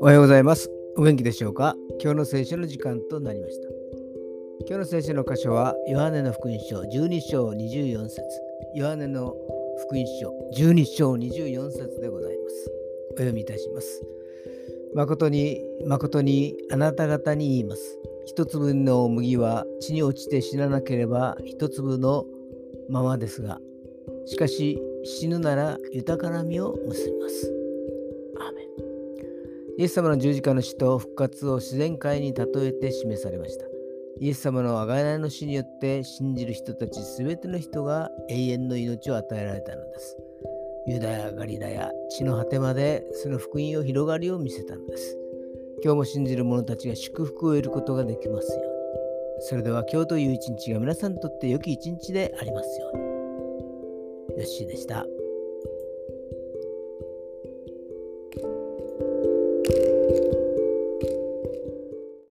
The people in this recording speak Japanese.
おはようございます。お元気でしょうか？今日の聖書の時間となりました。今日の聖書の箇所は、ヨハネの福音書12章24節ヨハネの福音書12章24節でございます。お読みいたします。誠に、誠にあなた方に言います。一粒の麦は地に落ちて死ななければ一粒のままですが、しかし死ぬなら豊かな実を結びます。アーメンイエス様の十字架の死と復活を自然界に例えて示されました。イエス様の贖いの死によって信じる人たちすべての人が永遠の命を与えられたのです。ユダヤ、ガリラや地の果てまでその福音を広がりを見せたのです。今日も信じる者たちが祝福を得ることができますように。それでは今日という一日が皆さんにとって良き一日でありますように。ヨッシーでした。